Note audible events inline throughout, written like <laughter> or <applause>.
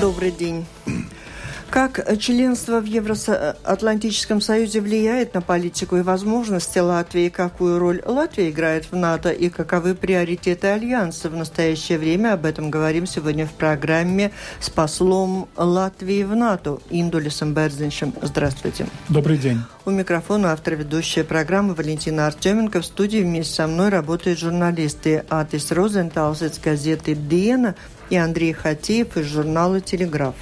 Добрый день. Как членство в Евроатлантическом Союзе влияет на политику и возможности Латвии, какую роль Латвия играет в НАТО и каковы приоритеты Альянса в настоящее время, об этом говорим сегодня в программе с послом Латвии в НАТО Индулисом Берзинчем. Здравствуйте. Добрый день. У микрофона автор ведущая программы Валентина Артеменко. В студии вместе со мной работают журналисты Атис Розенталс из газеты «Диена» и Андрей Хатиев из журнала «Телеграф».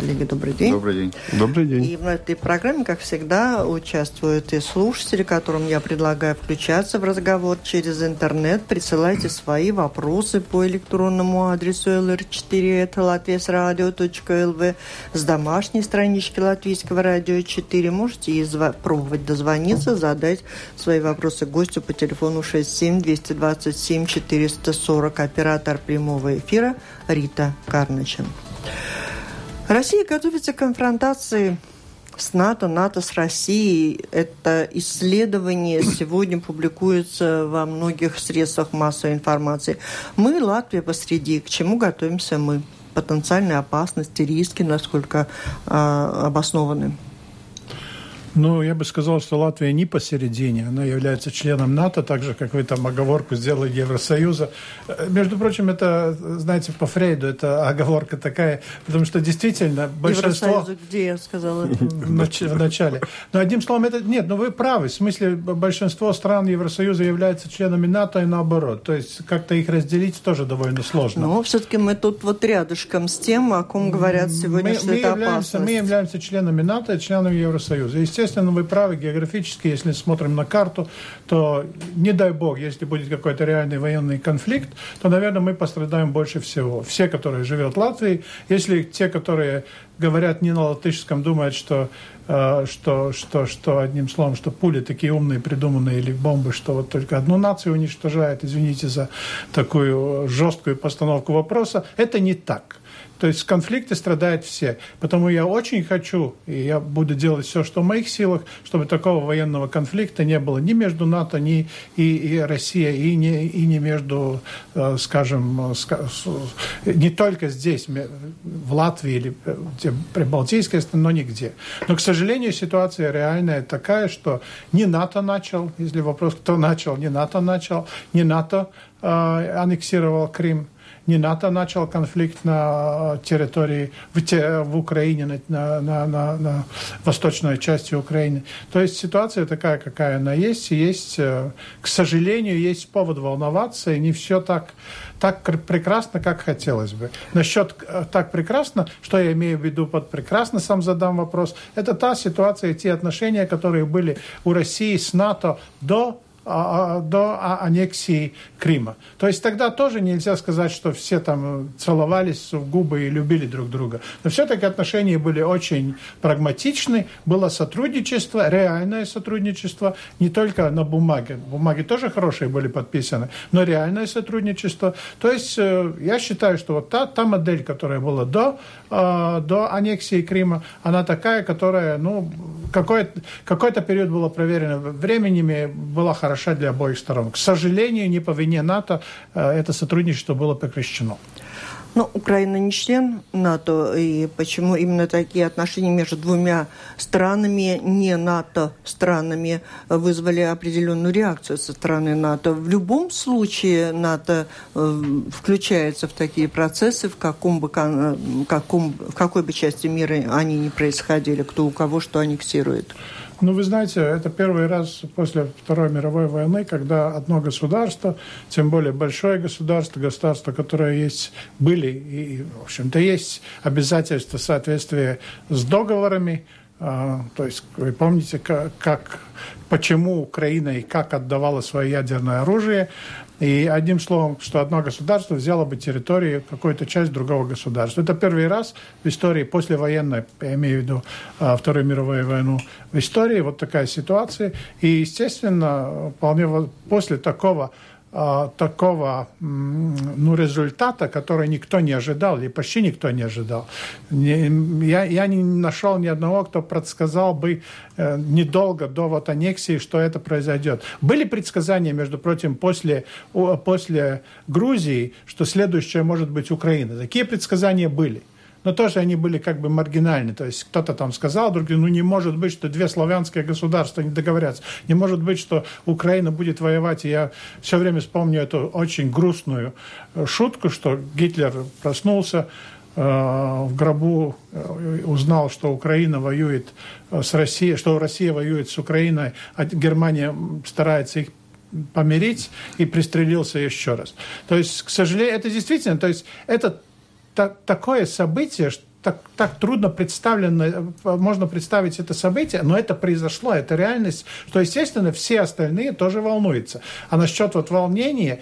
Коллеги, добрый день. Добрый день. Добрый день. И в этой программе, как всегда, участвуют и слушатели, которым я предлагаю включаться в разговор через интернет. Присылайте свои вопросы по электронному адресу lr4.latviasradio.lv с домашней странички Латвийского радио 4. Можете и пробовать дозвониться, задать свои вопросы гостю по телефону 67 227 440. Оператор прямого эфира Рита Карначен. Россия готовится к конфронтации с НАТО, НАТО с Россией. Это исследование сегодня публикуется во многих средствах массовой информации. Мы, Латвия, посреди. К чему готовимся мы? Потенциальные опасности, риски, насколько э, обоснованы? Ну, я бы сказал, что Латвия не посередине. Она является членом НАТО, так же, как вы там оговорку сделали Евросоюза. Э, между прочим, это, знаете, по Фрейду, это оговорка такая, потому что действительно большинство... Евросоюза где я сказала? В начале. Но одним словом, это... Нет, ну вы правы. В смысле, большинство стран Евросоюза являются членами НАТО и наоборот. То есть как-то их разделить тоже довольно сложно. Но все-таки мы тут вот рядышком с тем, о ком говорят сегодня, мы, что мы это являемся, опасность. Мы являемся членами НАТО и членами Евросоюза. Естественно, естественно, вы правы географически, если смотрим на карту, то не дай бог, если будет какой-то реальный военный конфликт, то, наверное, мы пострадаем больше всего. Все, которые живут в Латвии, если те, которые говорят не на латышском, думают, что, э, что, что, что одним словом, что пули такие умные, придуманные, или бомбы, что вот только одну нацию уничтожает, извините за такую жесткую постановку вопроса, это не так. То есть конфликты страдают все. Потому я очень хочу, и я буду делать все, что в моих силах, чтобы такого военного конфликта не было ни между НАТО, ни и, и Россией, и не, и не между, э, скажем, не только здесь, в Латвии или в Прибалтийской стране, но нигде. Но, к сожалению, ситуация реальная такая, что не НАТО начал, если вопрос, кто начал, не НАТО начал, не НАТО э, аннексировал Крым, не НАТО начал конфликт на территории, в, те, в Украине, на, на, на, на восточной части Украины. То есть ситуация такая, какая она есть. Есть, э, к сожалению, есть повод волноваться, и не все так, так прекрасно, как хотелось бы. Насчет э, так прекрасно, что я имею в виду под прекрасно, сам задам вопрос, это та ситуация, те отношения, которые были у России с НАТО до до аннексии Крыма. То есть тогда тоже нельзя сказать, что все там целовались в губы и любили друг друга. Но все-таки отношения были очень прагматичны, было сотрудничество, реальное сотрудничество, не только на бумаге. Бумаги тоже хорошие были подписаны, но реальное сотрудничество. То есть э, я считаю, что вот та, та модель, которая была до, э, до аннексии Крыма, она такая, которая, ну, какой-то какой период была проверена временем, была хорошая хороша для обоих сторон. К сожалению, не по вине НАТО э, это сотрудничество было прекращено. Ну, Украина не член НАТО, и почему именно такие отношения между двумя странами, не НАТО странами, вызвали определенную реакцию со стороны НАТО. В любом случае НАТО э, включается в такие процессы, в, каком бы, каком, в какой бы части мира они не происходили, кто у кого что аннексирует. Ну, вы знаете, это первый раз после Второй мировой войны, когда одно государство, тем более большое государство, государство, которое есть, были и, в общем-то, есть обязательства соответствия с договорами, а, то есть вы помните, как, как, почему Украина и как отдавала свое ядерное оружие. И одним словом, что одно государство взяло бы территорию, какую-то часть другого государства. Это первый раз в истории послевоенной, я имею в виду а, Вторую мировую войну, в истории вот такая ситуация. И, естественно, вполне после такого такого ну, результата, который никто не ожидал, или почти никто не ожидал. Не, я, я не нашел ни одного, кто предсказал бы э, недолго до вот аннексии, что это произойдет. Были предсказания, между прочим, после, после Грузии, что следующее может быть Украина. Такие предсказания были. Но тоже они были как бы маргинальны. То есть кто-то там сказал, другие, ну не может быть, что две славянские государства не договорятся. Не может быть, что Украина будет воевать. И я все время вспомню эту очень грустную э, шутку, что Гитлер проснулся, э, в гробу э, узнал, что Украина воюет с Россией, что Россия воюет с Украиной, а Германия старается их помирить и пристрелился еще раз. То есть, к сожалению, это действительно, то есть это та, такое событие, что так, так трудно представлено, можно представить это событие, но это произошло, это реальность, что, естественно, все остальные тоже волнуются. А насчет вот волнения,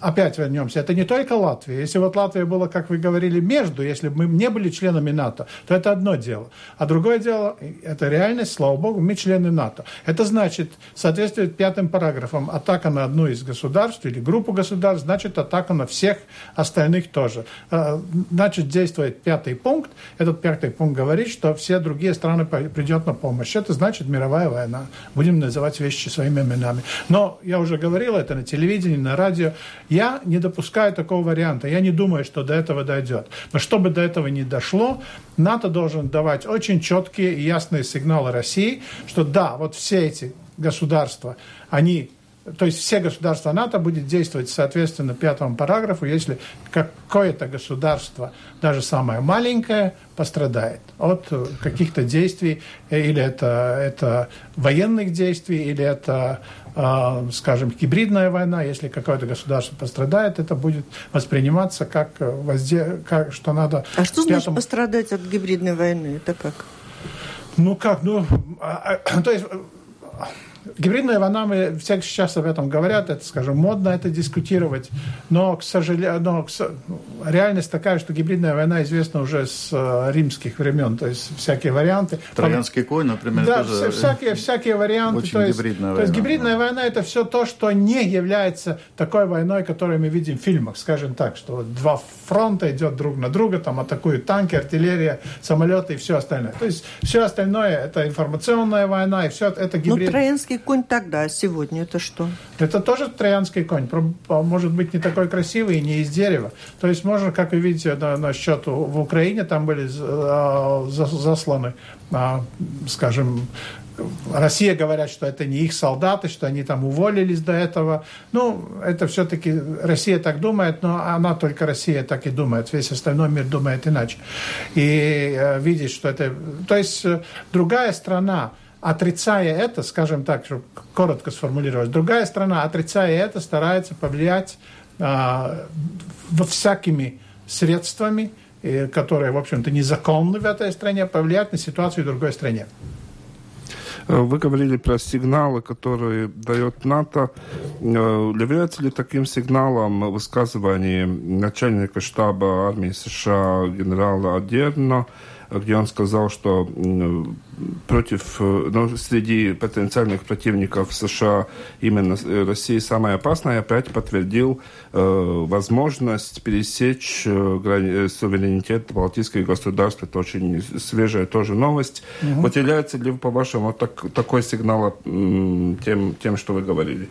опять вернемся, это не только Латвия. Если вот Латвия была, как вы говорили, между, если бы мы не были членами НАТО, то это одно дело. А другое дело, это реальность, слава богу, мы члены НАТО. Это значит, соответствует пятым параграфам, атака на одну из государств или группу государств, значит атака на всех остальных тоже. А, значит, действует пятый пункт. Этот пятый пункт говорит, что все другие страны придет на помощь. Это значит мировая война. Будем называть вещи своими именами. Но я уже говорил это на телевидении, на радио. Я не допускаю такого варианта. Я не думаю, что до этого дойдет. Но чтобы до этого не дошло, НАТО должен давать очень четкие и ясные сигналы России, что да, вот все эти государства, они то есть все государства НАТО будет действовать соответственно пятому параграфу, если какое-то государство, даже самое маленькое, пострадает от каких-то действий, или это, это военных действий, или это а, скажем, гибридная война, если какое-то государство пострадает, это будет восприниматься как, возде... как что надо... А что значит пятому... пострадать от гибридной войны? Это как? Ну как, ну, а, а, то есть Гибридная война, мы все сейчас об этом говорят, это, скажем, модно это дискутировать, но, к сожалению, но, к, реальность такая, что гибридная война известна уже с э, римских времен, то есть всякие варианты. Троянский конь, например, да, тоже всякие, всякие варианты. Очень то есть, гибридная то есть гибридная да. война это все то, что не является такой войной, которую мы видим в фильмах, скажем так, что вот два фронта идет друг на друга, там атакуют танки, артиллерия, самолеты и все остальное. То есть все остальное это информационная война и все это гибрид. Конь тогда, а сегодня это что? Это тоже троянский конь, может быть не такой красивый и не из дерева. То есть можно, как вы видите, на, на счет в Украине там были а, засланы, а, скажем, Россия говорят, что это не их солдаты, что они там уволились до этого. Ну, это все-таки Россия так думает, но она только Россия так и думает. Весь остальной мир думает иначе. И э, видеть, что это... То есть э, другая страна, отрицая это, скажем так, чтобы коротко сформулировать, другая страна, отрицая это, старается повлиять а, всякими средствами, и, которые, в общем-то, незаконны в этой стране, повлиять на ситуацию в другой стране. Вы говорили про сигналы, которые дает НАТО. Э, является ли таким сигналом высказывание начальника штаба армии США генерала Адерно, где он сказал, что против, э, ну, среди потенциальных противников США именно э, Россия самая опасная, опять подтвердил э, возможность пересечь э, грани, суверенитет Балтийских государств. Это очень свежая тоже новость. Угу. Вот является ли, по-вашему, так, такой сигнал тем, тем, что вы говорили?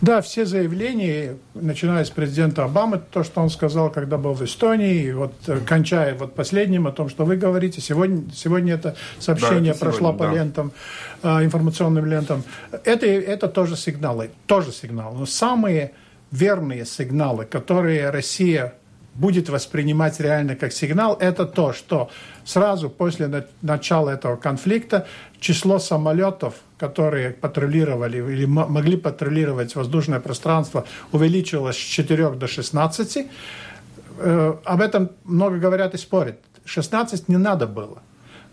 Да, все заявления, начиная с президента Обамы, то, что он сказал, когда был в Эстонии, и вот кончая вот последним о том, что вы говорите, сегодня, сегодня это сообщение да, это прошла по да. лентам, а, информационным лентам. Это, это тоже сигналы, тоже сигналы. Но самые верные сигналы, которые Россия будет воспринимать реально как сигнал, это то, что сразу после начала этого конфликта число самолетов, которые патрулировали или могли патрулировать воздушное пространство, увеличилось с 4 до 16. Э, об этом много говорят и спорят. 16 не надо было.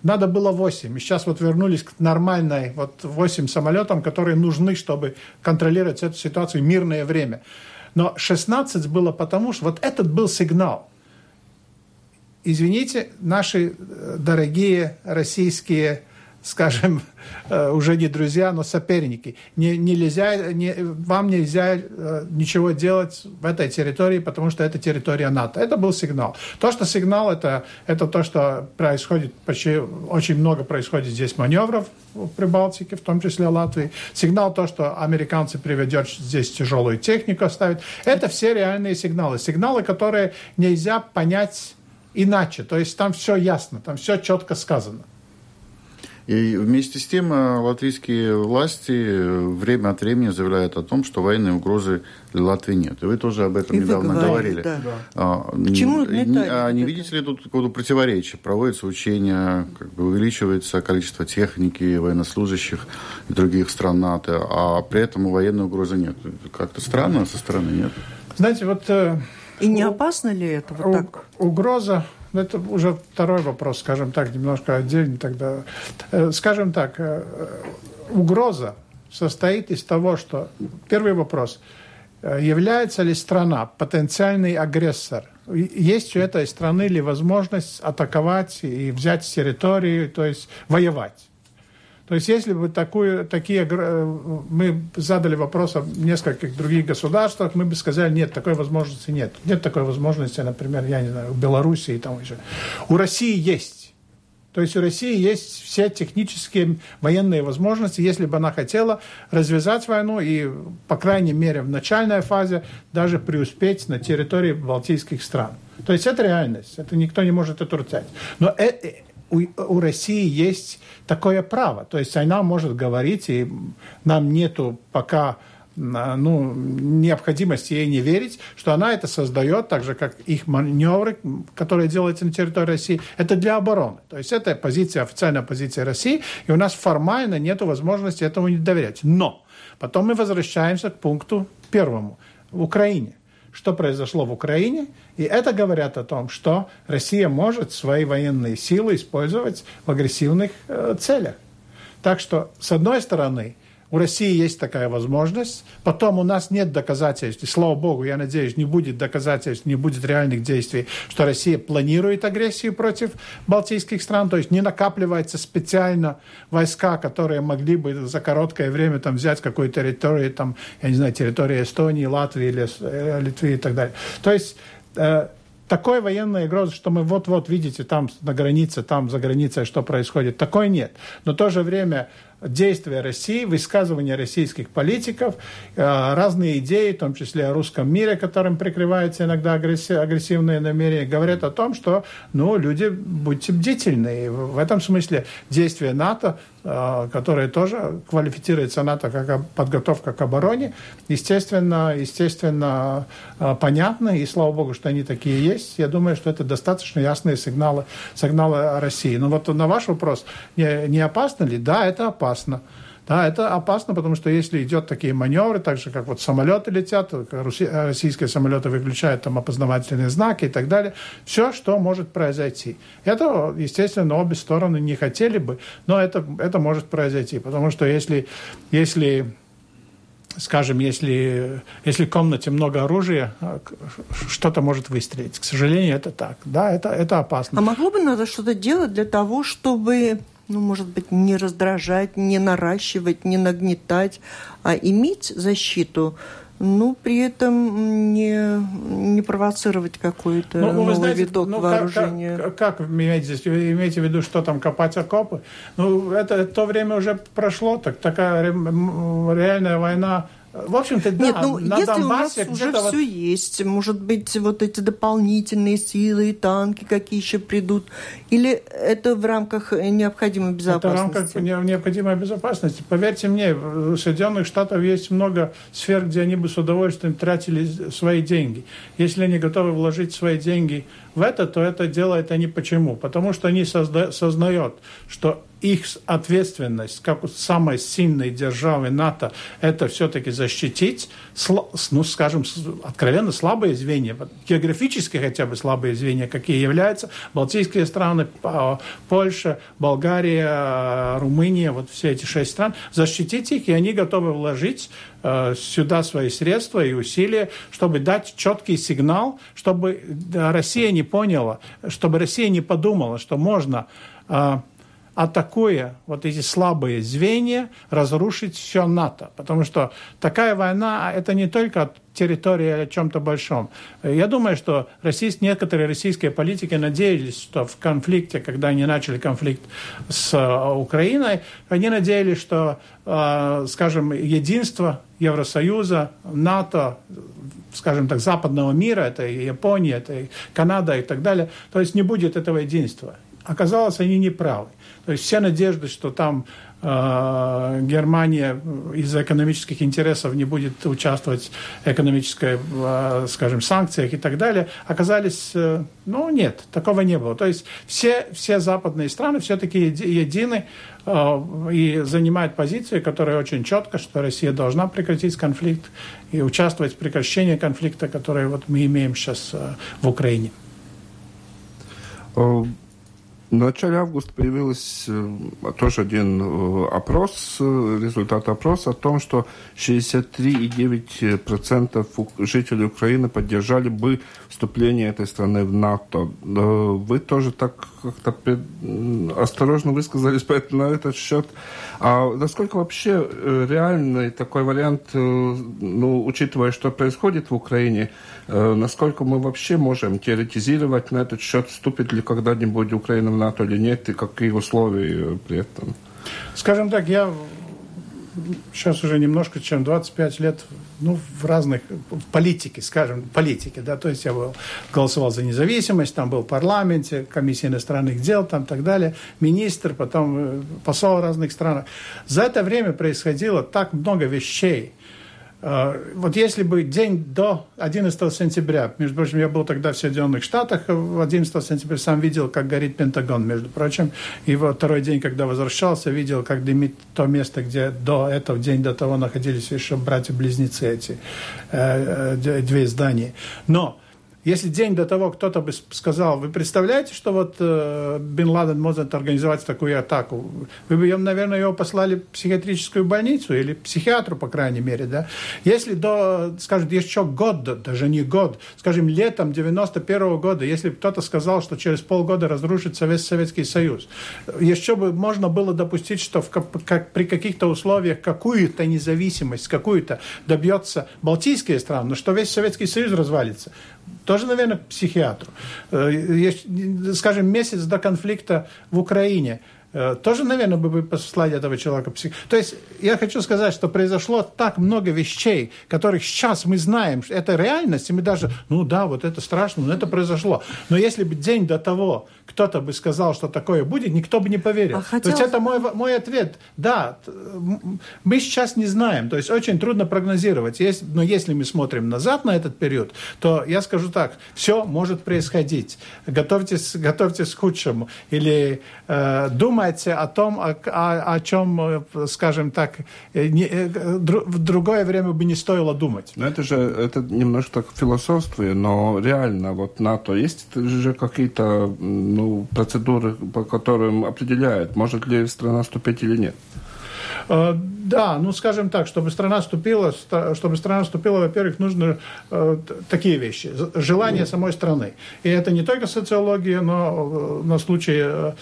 Надо было 8. И сейчас вот вернулись к нормальной, вот 8 самолетам, которые нужны, чтобы контролировать эту ситуацию в мирное время. Но 16 было потому, что вот этот был сигнал. Извините, наши э, дорогие российские скажем, <laughs> э, уже не друзья, но соперники. Не, нельзя, не, вам нельзя э, ничего делать в этой территории, потому что это территория НАТО. Это был сигнал. То, что сигнал, это, это то, что происходит, почти очень много происходит здесь маневров в Прибалтике, в том числе Латвии. Сигнал то, что американцы приведет здесь тяжелую технику, оставят. Это все реальные сигналы. Сигналы, которые нельзя понять иначе. То есть там все ясно, там все четко сказано. И вместе с тем э, латвийские власти э, время от времени заявляют о том, что военной угрозы для Латвии нет. И вы тоже об этом и недавно говорили. Да. А, Почему не, не, а не видите ли тут какого-то противоречия? Проводятся учения, как бы увеличивается количество техники, военнослужащих и других стран НАТО, а при этом военной угрозы нет. Как-то странно со стороны, нет? Знаете, вот... Э, и не опасно ли это вот так? Угроза ну, это уже второй вопрос, скажем так, немножко отдельный тогда. Э, скажем так, э, угроза состоит из того, что... Первый вопрос. Э, является ли страна потенциальный агрессор? Есть у этой страны ли возможность атаковать и взять территорию, то есть воевать? То есть если бы такую, такие, э, мы задали вопрос о нескольких других государствах, мы бы сказали, нет, такой возможности нет. Нет такой возможности, например, я не знаю, в Белоруссии и там еще. У России есть. То есть у России есть все технические военные возможности, если бы она хотела развязать войну и, по крайней мере, в начальной фазе даже преуспеть на территории балтийских стран. То есть это реальность, это никто не может отрицать. Но э, э, у, у России есть такое право. То есть она может говорить, и нам нету пока ну, необходимости ей не верить, что она это создает, так же, как их маневры, которые делаются на территории России, это для обороны. То есть это позиция, официальная позиция России, и у нас формально нет возможности этому не доверять. Но потом мы возвращаемся к пункту первому. В Украине что произошло в Украине, и это говорят о том, что Россия может свои военные силы использовать в агрессивных э, целях. Так что, с одной стороны, у России есть такая возможность. Потом у нас нет доказательств, и слава богу, я надеюсь, не будет доказательств, не будет реальных действий, что Россия планирует агрессию против балтийских стран, то есть не накапливается специально войска, которые могли бы за короткое время там, взять какую-то территорию, там, я не знаю, территорию Эстонии, Латвии или э, Литвы и так далее. То есть э, такой военной угрозы, что мы вот-вот видите там на границе, там за границей, что происходит, такой нет. Но в то же время действия России, высказывания российских политиков, э, разные идеи, в том числе о русском мире, которым прикрываются иногда агрессивные намерения, говорят о том, что ну, люди, будьте бдительны. И в этом смысле действия НАТО, э, которые тоже квалифицируется НАТО как подготовка к обороне, естественно, естественно э, понятны, и слава богу, что они такие есть. Я думаю, что это достаточно ясные сигналы, сигналы России. Но вот на ваш вопрос, не опасно ли? Да, это опасно опасно. Да, это опасно, потому что если идет такие маневры, так же, как вот самолеты летят, российские самолеты выключают там опознавательные знаки и так далее, все, что может произойти. Это, естественно, обе стороны не хотели бы, но это, это может произойти, потому что если, если скажем, если, если в комнате много оружия, что-то может выстрелить. К сожалению, это так. Да, это, это опасно. А могло бы надо что-то делать для того, чтобы ну, может быть, не раздражать, не наращивать, не нагнетать, а иметь защиту, ну, при этом не, не провоцировать какой-то ну, новый знаете, видок ну, вооружения. Как, как, как имеете, вы имеете в виду, что там копать окопы? Ну, это то время уже прошло, так такая реальная война в общем-то, да, Нет, ну, на если Донбассе у нас уже вот... все есть, может быть, вот эти дополнительные силы, танки какие еще придут, или это в рамках необходимой безопасности? Это в рамках необходимой безопасности. Поверьте мне, в Соединенных Штатах есть много сфер, где они бы с удовольствием тратили свои деньги. Если они готовы вложить свои деньги в это, то это делают они почему? Потому что они созда- сознают, что их ответственность, как у самой сильной державы НАТО, это все-таки защитить, ну, скажем, откровенно слабые звенья, географически хотя бы слабые звенья, какие являются Балтийские страны, Польша, Болгария, Румыния, вот все эти шесть стран, защитить их, и они готовы вложить э, сюда свои средства и усилия, чтобы дать четкий сигнал, чтобы Россия не поняла, чтобы Россия не подумала, что можно э, атакуя вот эти слабые звенья, разрушить все НАТО. Потому что такая война – это не только территории о чем-то большом. Я думаю, что российские, некоторые российские политики надеялись, что в конфликте, когда они начали конфликт с э, Украиной, они надеялись, что, э, скажем, единство Евросоюза, НАТО, скажем так, западного мира, это и Япония, это и Канада и так далее, то есть не будет этого единства. Оказалось, они не правы. То есть все надежды, что там э, Германия из-за экономических интересов не будет участвовать в экономической, э, скажем, санкциях и так далее, оказались, э, ну, нет, такого не было. То есть все, все западные страны все-таки едины э, и занимают позицию, которая очень четко, что Россия должна прекратить конфликт и участвовать в прекращении конфликта, который вот мы имеем сейчас э, в Украине. Э, в начале августа появился э, тоже один э, опрос, э, результат опроса о том, что 63,9% жителей Украины поддержали бы вступление этой страны в НАТО. Вы тоже так как-то осторожно высказались <laughs> на этот счет. А насколько вообще реальный такой вариант, ну, учитывая, что происходит в Украине, насколько мы вообще можем теоретизировать на этот счет, вступит ли когда-нибудь Украина в НАТО или нет, и какие условия при этом? Скажем так, я сейчас уже немножко, чем 25 лет, ну, в разных, в политике, скажем, политике, да, то есть я был, голосовал за независимость, там был в парламенте, комиссия иностранных дел, там так далее, министр, потом э, посол разных странах. За это время происходило так много вещей, вот если бы день до 11 сентября, между прочим, я был тогда в Соединенных Штатах, в 11 сентября сам видел, как горит Пентагон, между прочим, и во второй день, когда возвращался, видел, как дымит то место, где до этого, день до того находились еще братья-близнецы эти, э, э, две здания. Но если день до того кто-то бы сказал, вы представляете, что вот э, Бен Ладен может организовать такую атаку, вы бы, наверное, его послали в психиатрическую больницу или психиатру, по крайней мере, да? Если до, скажем, еще год, даже не год, скажем, летом 91 -го года, если кто-то сказал, что через полгода разрушится весь Советский Союз, еще бы можно было допустить, что в, как, при каких-то условиях какую-то независимость, какую-то добьется Балтийские страны, но что весь Советский Союз развалится тоже, наверное, психиатру. Э, скажем, месяц до конфликта в Украине – тоже, наверное, бы послали этого человека псих. То есть я хочу сказать, что произошло так много вещей, которых сейчас мы знаем, что это реальность, и мы даже, ну да, вот это страшно, но это произошло. Но если бы день до того кто-то бы сказал, что такое будет, никто бы не поверил. А хотел... То есть это мой, мой ответ. Да, мы сейчас не знаем, то есть очень трудно прогнозировать. Есть, но если мы смотрим назад на этот период, то я скажу так, все может происходить. Готовьтесь, готовьтесь к худшему. Или э, думайте думаете о том, о, о, о чем, э, скажем так, э, не, э, в другое время бы не стоило думать. Но это же это немножко так философствие, но реально вот НАТО есть же какие-то ну, процедуры, по которым определяет, может ли страна вступить или нет. Э, да, ну скажем так, чтобы страна вступила, чтобы страна вступила, во-первых, нужны э, такие вещи. Желание самой страны. И это не только социология, но э, на случай э,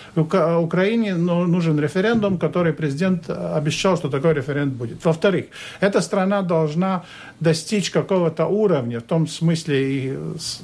Украине но нужен референдум, который президент обещал, что такой референдум будет. Во-вторых, эта страна должна достичь какого-то уровня, в том смысле,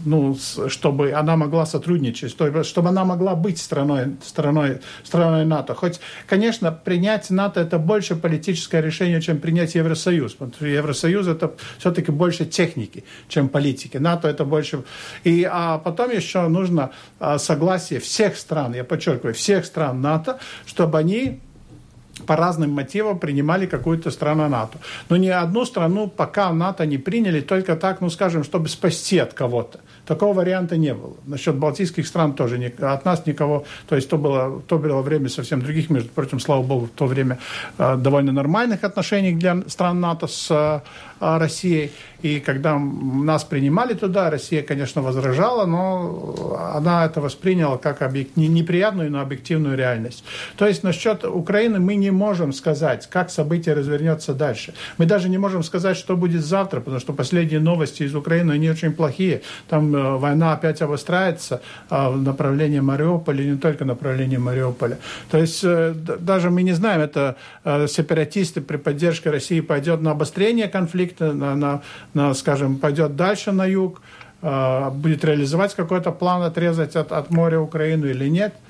ну, чтобы она могла сотрудничать, чтобы она могла быть страной, страной, страной НАТО. Хоть, конечно, принять НАТО это больше политическое решение, чем принять Евросоюз. Потому что Евросоюз это все-таки больше техники, чем политики. НАТО это больше... И, а потом еще нужно а, согласие всех стран, я подчеркиваю, всех стран НАТО, чтобы они по разным мотивам принимали какую-то страну НАТО. Но ни одну страну пока НАТО не приняли, только так, ну скажем, чтобы спасти от кого-то. Такого варианта не было. Насчет балтийских стран тоже не, от нас никого, то есть то было, то было время совсем других, между прочим, слава богу, в то время э, довольно нормальных отношений для стран НАТО с э, Россией. И когда нас принимали туда, Россия, конечно, возражала, но она это восприняла как объект... неприятную, но объективную реальность. То есть насчет Украины мы не не можем сказать, как событие развернется дальше. Мы даже не можем сказать, что будет завтра, потому что последние новости из Украины, они очень плохие. Там э, война опять обостряется э, в направлении Мариуполя, не только в направлении Мариуполя. То есть э, даже мы не знаем, это э, сепаратисты при поддержке России пойдет на обострение конфликта, на, на, на скажем, пойдет дальше на юг, э, будет реализовать какой-то план отрезать от, от моря Украину или нет –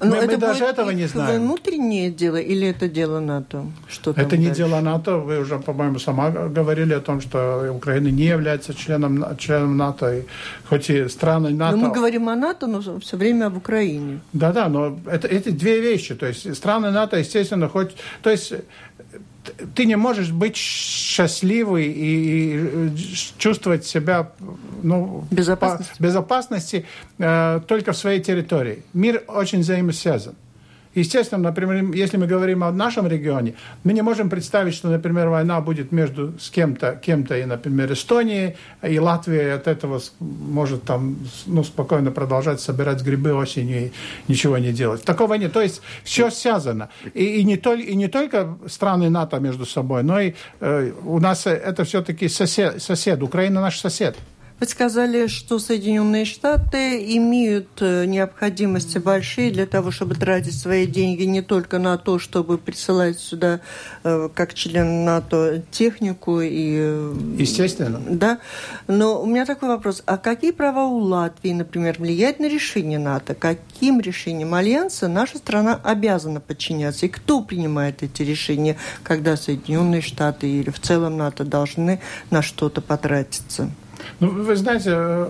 но мы, это мы даже этого не знаем. внутреннее дело или это дело НАТО? Что это не дальше? дело НАТО. Вы уже, по-моему, сама говорили о том, что Украина не является членом, членом НАТО. И хоть и страны НАТО... Но мы говорим о НАТО, но все время об Украине. Да-да, но это, эти две вещи. То есть страны НАТО, естественно, хоть... То есть ты не можешь быть счастливый и чувствовать себя ну, безопасности, по безопасности э, только в своей территории. Мир очень взаимосвязан. Естественно, например, если мы говорим о нашем регионе, мы не можем представить, что, например, война будет между с кем-то, кем-то и, например, Эстонией, и Латвия от этого может там ну, спокойно продолжать собирать грибы осенью и ничего не делать. Такого нет. То есть все связано. И, и, не, толь, и не только страны НАТО между собой, но и э, у нас это все-таки сосед, сосед. Украина наш сосед. Вы сказали, что Соединенные Штаты имеют э, необходимости большие для того, чтобы тратить свои деньги не только на то, чтобы присылать сюда, э, как член НАТО, технику и... Э, Естественно. Да. Но у меня такой вопрос. А какие права у Латвии, например, влиять на решение НАТО? Каким решением Альянса наша страна обязана подчиняться? И кто принимает эти решения, когда Соединенные Штаты или в целом НАТО должны на что-то потратиться? Ну, вы знаете, э,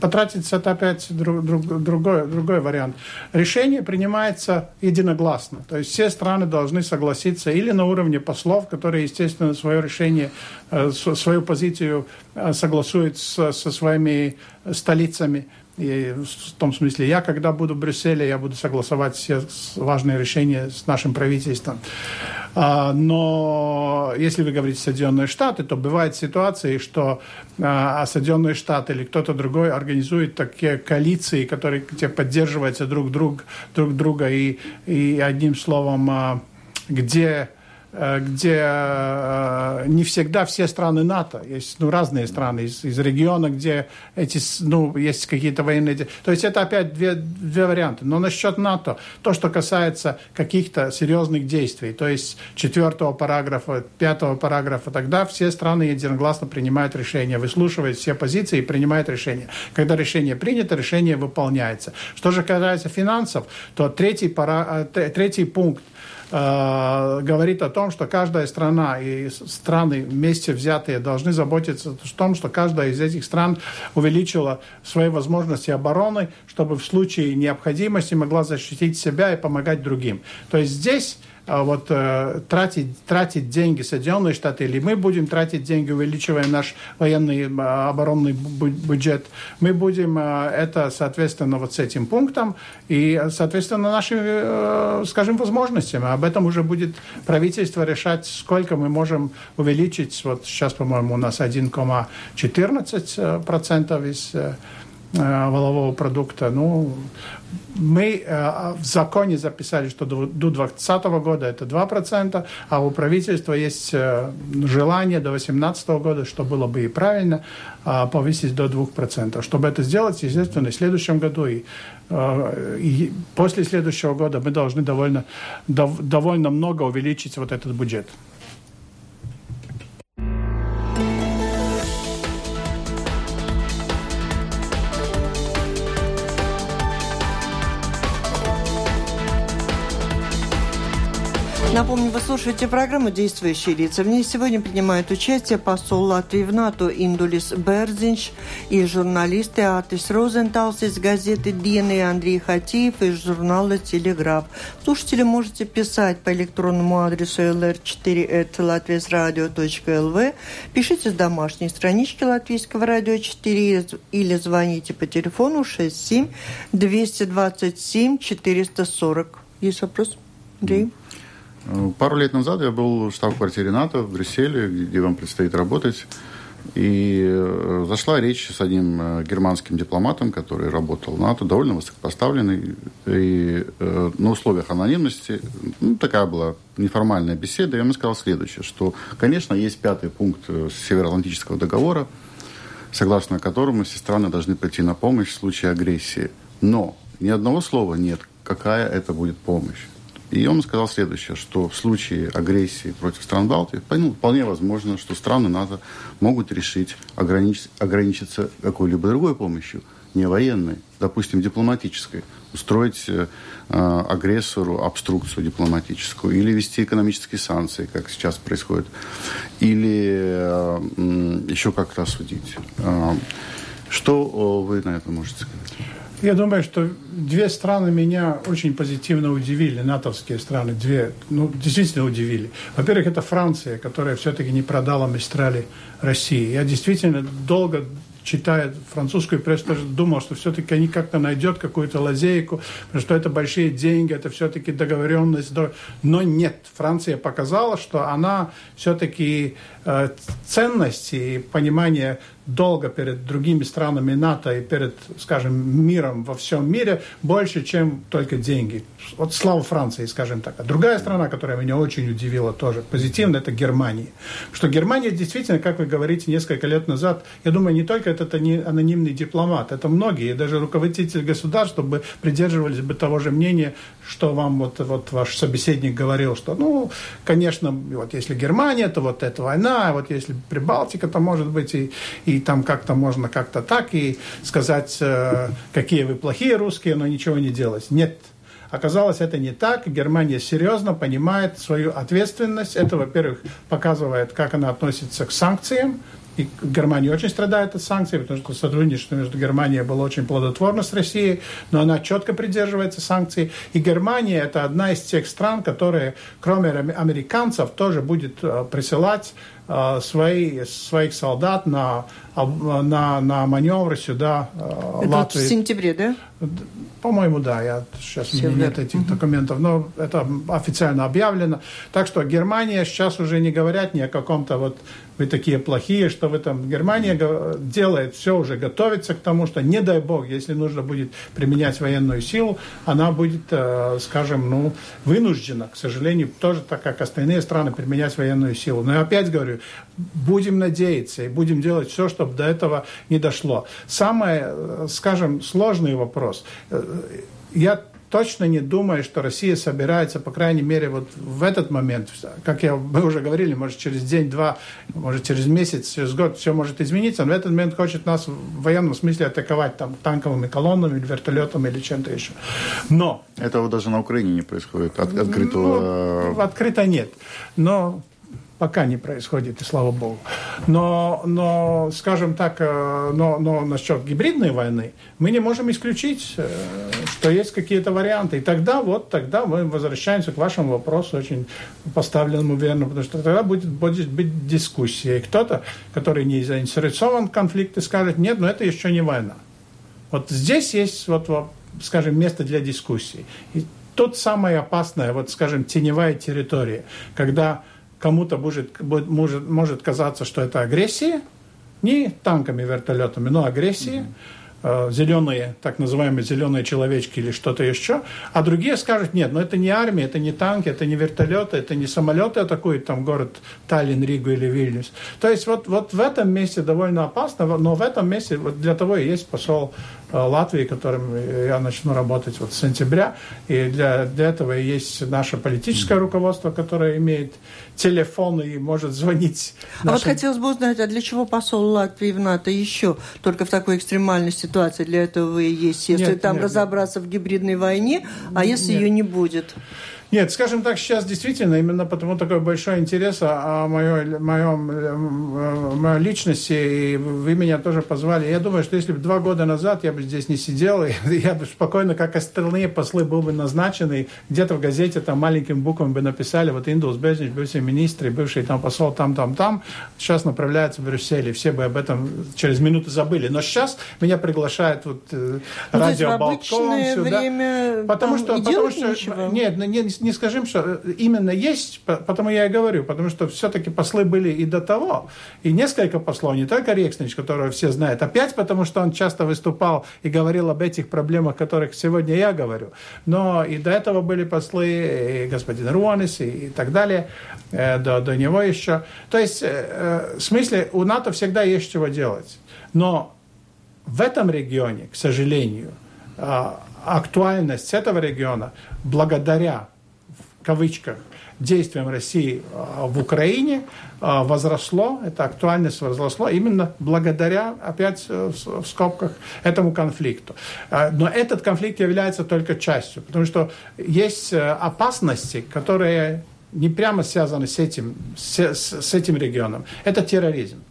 потратиться это опять друг, друг, другой, другой вариант. Решение принимается единогласно. То есть все страны должны согласиться или на уровне послов, которые, естественно, свое решение, э, свою позицию э, согласуют со, со своими столицами, и в том смысле, я, когда буду в Брюсселе, я буду согласовать все важные решения с нашим правительством. А, но если вы говорите Соединенные Штаты, то бывают ситуации, что а, Соединенные Штаты или кто-то другой организует такие коалиции, которые где поддерживаются друг, друг, друг друга, и, и одним словом, а, где где э, не всегда все страны НАТО, есть ну, разные страны из, из региона, где эти, ну, есть какие-то военные... То есть это опять две, две варианты. Но насчет НАТО, то, что касается каких-то серьезных действий, то есть четвертого параграфа, пятого параграфа, тогда все страны единогласно принимают решение, выслушивают все позиции и принимают решение. Когда решение принято, решение выполняется. Что же касается финансов, то третий, пара, э, третий пункт – Э, говорит о том, что каждая страна и страны вместе взятые должны заботиться о том, что каждая из этих стран увеличила свои возможности обороны, чтобы в случае необходимости могла защитить себя и помогать другим. То есть здесь вот э, тратить, тратить деньги Соединенные Штаты, или мы будем тратить деньги, увеличивая наш военный оборонный бюджет, мы будем э, это, соответственно, вот с этим пунктом и, соответственно, нашими, э, скажем, возможностями. Об этом уже будет правительство решать, сколько мы можем увеличить. Вот сейчас, по-моему, у нас 1,14% из волового продукта. Ну, мы э, в законе записали, что до 2020 года это 2%, а у правительства есть э, желание до 2018 года, что было бы и правильно, э, повысить до 2%. Чтобы это сделать, естественно, в следующем году и, и после следующего года мы должны довольно, дов, довольно много увеличить вот этот бюджет. Слушаете программу «Действующие лица». В ней сегодня принимают участие посол Латвии в НАТО Индулис Берзинч и журналисты Атис Розенталс из газеты «Дена» и Андрей Хатиев из журнала «Телеграф». Слушатели можете писать по электронному адресу lr4.latviasradio.lv, пишите с домашней странички Латвийского радио 4 или звоните по телефону 67 227 440. Есть вопрос? Андрей? Пару лет назад я был в штаб-квартире НАТО в Брюсселе, где вам предстоит работать. И э, зашла речь с одним э, германским дипломатом, который работал в НАТО, довольно высокопоставленный. И э, на условиях анонимности, ну, такая была неформальная беседа, и он сказал следующее, что, конечно, есть пятый пункт Североатлантического договора, согласно которому все страны должны прийти на помощь в случае агрессии. Но ни одного слова нет, какая это будет помощь. И он сказал следующее, что в случае агрессии против стран Балтии ну, вполне возможно, что страны НАТО могут решить ограничить, ограничиться какой-либо другой помощью, не военной, допустим, дипломатической, устроить э, агрессору обструкцию дипломатическую или вести экономические санкции, как сейчас происходит, или э, еще как-то осудить. Э, что вы на это можете сказать? Я думаю, что две страны меня очень позитивно удивили, натовские страны, две, ну, действительно удивили. Во-первых, это Франция, которая все-таки не продала Мистрали России. Я действительно долго читая французскую прессу, тоже думал, что все-таки они как-то найдет какую-то лазейку, потому что это большие деньги, это все-таки договоренность. Но нет, Франция показала, что она все-таки э, ценность и понимание долга перед другими странами НАТО и перед, скажем, миром во всем мире больше, чем только деньги. Вот слава Франции, скажем так. А другая страна, которая меня очень удивила тоже позитивно, это Германия. Что Германия действительно, как вы говорите, несколько лет назад, я думаю, не только этот анонимный дипломат, это многие, даже руководители государств, чтобы придерживались бы того же мнения, что вам вот, вот ваш собеседник говорил, что, ну, конечно, вот если Германия, то вот эта война, а вот если Прибалтика, то может быть и, и там как-то можно как-то так и сказать, э, какие вы плохие русские, но ничего не делать. Нет. Оказалось, это не так. Германия серьезно понимает свою ответственность. Это, во-первых, показывает, как она относится к санкциям. И Германия очень страдает от санкций, потому что сотрудничество между Германией было очень плодотворно с Россией, но она четко придерживается санкций. И Германия – это одна из тех стран, которые, кроме американцев, тоже будет э, присылать свои, своих солдат на, на, на маневры сюда, э, это Латвии. в сентябре, да? По-моему, да. Я, сейчас меня нет этих документов, но это официально объявлено. Так что Германия сейчас уже не говорят ни о каком-то вот вы такие плохие, что вы там... Германия делает все, уже готовится к тому, что, не дай бог, если нужно будет применять военную силу, она будет, э, скажем, ну, вынуждена, к сожалению, тоже так, как остальные страны, применять военную силу. Но я опять говорю, будем надеяться и будем делать все, чтобы до этого не дошло. Самый, э, скажем, сложный вопрос. Э, я точно не думаю, что Россия собирается, по крайней мере, вот в этот момент, как я, мы уже говорили, может, через день-два, может, через месяц, через год все может измениться, но в этот момент хочет нас в военном смысле атаковать там танковыми колоннами, или вертолетами или чем-то еще. Но... Этого даже на Украине не происходит, от, открытого... Ну, открыто нет. Но пока не происходит, и слава богу. Но, но скажем так, э, но, но насчет гибридной войны мы не можем исключить, э, что есть какие-то варианты. И тогда вот, тогда мы возвращаемся к вашему вопросу, очень поставленному верно, потому что тогда будет, будет быть дискуссия. И кто-то, который не заинтересован в конфликте, скажет, нет, но это еще не война. Вот здесь есть, вот скажем, место для дискуссии. И тут самое опасное, вот, скажем, теневая территория, когда кому-то может, может, может казаться, что это агрессия, не танками, вертолетами, но агрессия. Mm-hmm Э, зеленые, так называемые зеленые человечки или что-то еще, а другие скажут, нет, но это не армия, это не танки, это не вертолеты, это не самолеты атакуют там город Таллин, Ригу или Вильнюс. То есть вот, вот в этом месте довольно опасно, но в этом месте вот для того и есть посол э, Латвии, которым я начну работать вот с сентября, и для, для этого и есть наше политическое руководство, которое имеет телефон и может звонить. Нашим... А вот хотелось бы узнать, а для чего посол Латвии в НАТО еще только в такой экстремальной ситуации для этого вы есть, если нет, там нет, разобраться нет. в гибридной войне, а если нет. ее не будет? Нет, скажем так, сейчас действительно именно потому такой большой интерес о моей, моем, моей личности, и вы меня тоже позвали. Я думаю, что если бы два года назад я бы здесь не сидел, <laughs> я бы спокойно, как остальные послы, был бы назначен, и где-то в газете там маленьким буквами бы написали, вот Индус Безнич, бывший министр, бывший там посол там-там-там, сейчас направляется в Брюссель, и все бы об этом через минуту забыли. Но сейчас меня приглашают вот э, ну, радио Балкон сюда. Время потому что, потому что нет, не, скажем, что именно есть, потому я и говорю, потому что все-таки послы были и до того, и несколько послов, не только Рекснич, которого все знают, опять потому что он часто выступал и говорил об этих проблемах, о которых сегодня я говорю. Но и до этого были послы, и господин Руанис, и, и так далее, э, до, до него еще. То есть, э, в смысле, у НАТО всегда есть чего делать. Но в этом регионе, к сожалению, а, актуальность этого региона благодаря, кавычках, действиям России а, в Украине а, возросло, эта актуальность возросла именно благодаря, опять э, в скобках, этому конфликту. Но этот конфликт является только частью, потому что есть э, опасности, которые не прямо связаны с этим, с, с этим регионом. Это терроризм.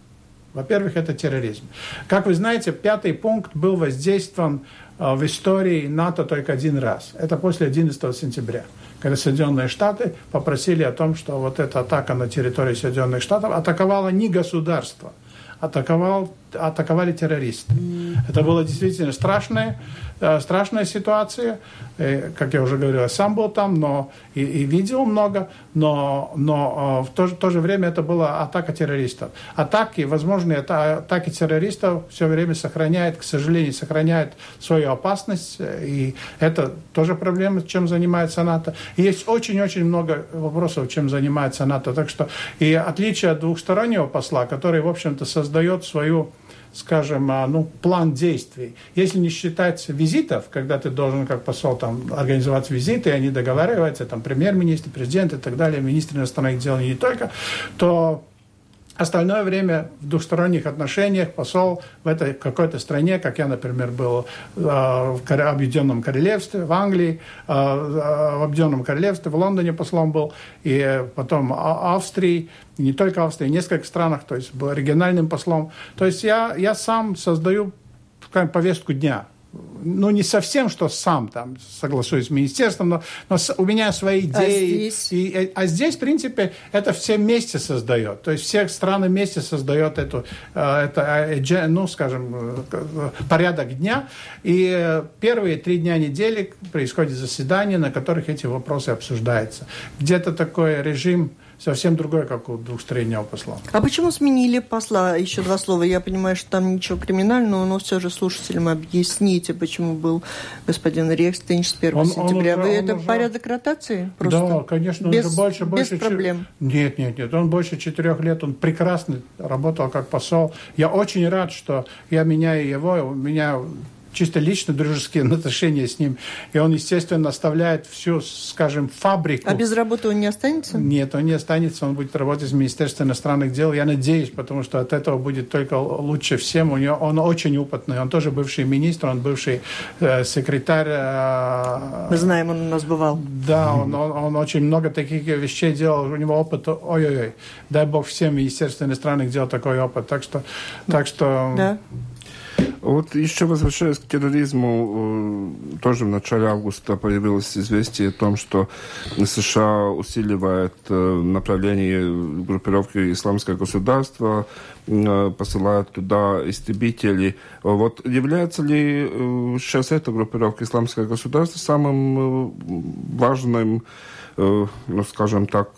Во-первых, это терроризм. Как вы знаете, пятый пункт был воздействован э, в истории НАТО только один раз. Это после 11 сентября, когда Соединенные Штаты попросили о том, что вот эта атака на территории Соединенных Штатов атаковала не государство, атаковал, атаковали террористы. Это было действительно страшное Э, страшная ситуация. Э, как я уже говорил, я сам был там, но и, и видел много, но, но э, в то, в то же время это была атака террористов. Атаки, возможные атаки террористов все время сохраняют, к сожалению, сохраняют свою опасность, и это тоже проблема, чем занимается НАТО. И есть очень-очень много вопросов, чем занимается НАТО. Так что и отличие от двухстороннего посла, который, в общем-то, создает свою скажем, а, ну, план действий. Если не считать визитов, когда ты должен как посол там организовать визиты, и они договариваются, там премьер-министр, президент и так далее, министр иностранных дел не только, то Остальное время в двухсторонних отношениях посол в этой какой-то стране, как я, например, был э, в Объединенном Королевстве, в Англии, э, в Объединенном Королевстве, в Лондоне послом был, и потом Австрии, и не только Австрии, в нескольких странах, то есть был региональным послом. То есть я, я сам создаю повестку дня ну, не совсем, что сам там соглашусь с министерством, но, но у меня свои а идеи. А здесь? И, э, а здесь, в принципе, это все вместе создает. То есть все страны вместе создает эту, э, это, э, ну, скажем, порядок дня. И первые три дня недели происходит заседание, на которых эти вопросы обсуждаются. Где-то такой режим совсем другое, как у двухстороннего посла. А почему сменили посла? Еще два слова. Я понимаю, что там ничего криминального, но все же слушателям объясните, почему был господин Рекстенч с 1 он, сентября. Он уже, Вы это уже... порядок ротации? Просто да, конечно, без, уже больше, без больше... проблем? Нет, нет, нет. Он больше четырех лет, он прекрасно работал как посол. Я очень рад, что я меняю его. Меня чисто лично дружеские <laughs> отношения с ним. И он, естественно, оставляет всю, скажем, фабрику. А без работы он не останется? Нет, он не останется. Он будет работать в Министерстве иностранных дел. Я надеюсь, потому что от этого будет только лучше всем. У него, он очень опытный. Он тоже бывший министр, он бывший э, секретарь. Э, Мы знаем, он у нас бывал. Да, он, он, он очень много таких вещей делал. У него опыт, ой-ой-ой. Дай бог всем Министерству иностранных дел такой опыт. Так что... Так что да. Вот еще возвращаясь к терроризму, э, тоже в начале августа появилось известие о том, что США усиливает э, направление группировки «Исламское государство», э, посылает туда истребители. Вот является ли сейчас эта группировка «Исламское государство» самым важным, ну, скажем так,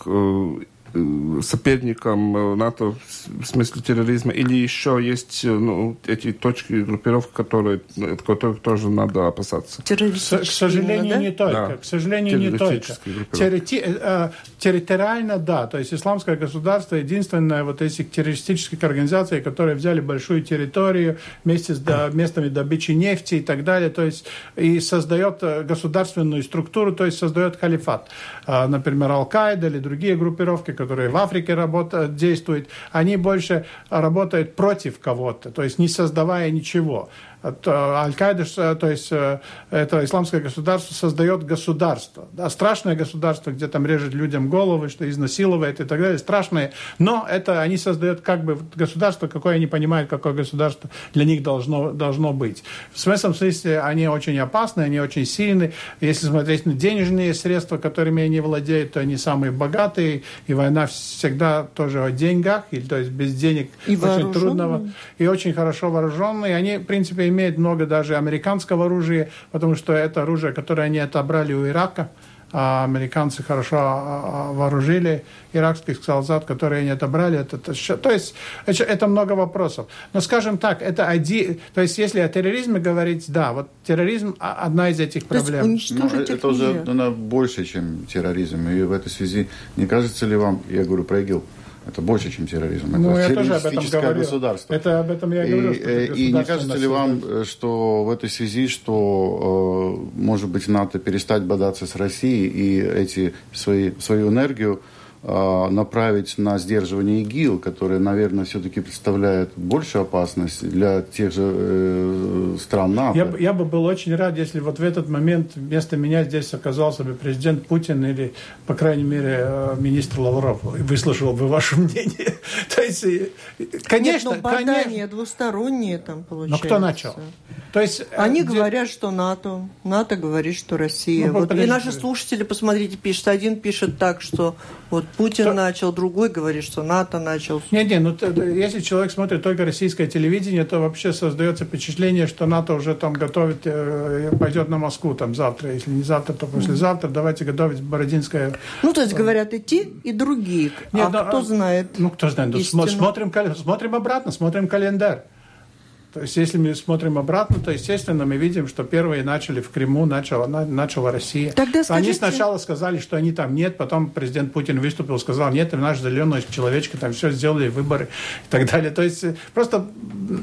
соперником э, НАТО в смысле терроризма, или еще есть э, ну, эти точки группировок, которые, которых тоже надо опасаться? К сожалению, да? не только. Да. К сожалению, не только. Терри территориально, да. То есть исламское государство единственная вот этих террористических организаций, которые взяли большую территорию вместе с местами добычи нефти и так далее. То есть и создает государственную структуру, то есть создает халифат. А, например, Аль-Каида или другие группировки, которые в Африке работают, действуют, они больше работают против кого-то, то есть не создавая ничего. Аль-Каида, э, то есть э, это исламское государство создает государство. Да, страшное государство, где там режет людям головы, что изнасилует и так далее. Страшное. Но это они создают как бы государство, какое они понимают, какое государство для них должно, должно быть. В этом смысле они очень опасны, они очень сильны. Если смотреть на денежные средства, которыми они владеют, то они самые богатые. И война всегда тоже о деньгах, и, то есть без денег и очень трудно. И очень хорошо вооруженные. Они, в принципе, имеет много даже американского оружия, потому что это оружие, которое они отобрали у Ирака, а американцы хорошо а, а, вооружили иракских солдат, которые они отобрали. Это, это, то есть это, это много вопросов. Но, скажем так, это один... То есть если о терроризме говорить, да, вот терроризм одна из этих проблем. Но это уже она больше, чем терроризм. И в этой связи не кажется ли вам, я говорю про ИГИЛ, это больше, чем терроризм. Ну, это я тоже об этом государство. Это об этом я и говорил. Что и не кажется ли вам, э, что в этой связи, что, э, может быть, НАТО перестать бодаться с Россией и эти свои, свою энергию направить на сдерживание ИГИЛ, которое, наверное, все-таки представляет большую опасность для тех же э, стран НАТО. Я, я бы был очень рад, если вот в этот момент вместо меня здесь оказался бы президент Путин или, по крайней мере, э, министр Лавров. Выслушал бы ваше мнение. <laughs> То есть, э, конечно... Нет, но конечно. двусторонние там получается. Но кто начал? То есть, э, Они где... говорят, что НАТО. НАТО говорит, что Россия. Ну, вот, и наши слушатели, посмотрите, пишут. Один пишет так, что вот Путин что... начал, другой говорит, что НАТО начал. Не-не, ну если человек смотрит только российское телевидение, то вообще создается впечатление, что НАТО уже там готовит, э, пойдет на Москву там завтра. Если не завтра, то послезавтра. Давайте готовить Бородинское. Ну, то есть говорят и те, и другие. Нет, а ну, кто а, знает? Ну, кто знает. Смотрим, смотрим обратно, смотрим календарь. То есть, если мы смотрим обратно, то, естественно, мы видим, что первые начали в Крыму, начала, начала Россия. Тогда скажите... Они сначала сказали, что они там нет, потом президент Путин выступил, сказал, нет, наш зеленый человечки там все сделали, выборы и так далее. То есть, просто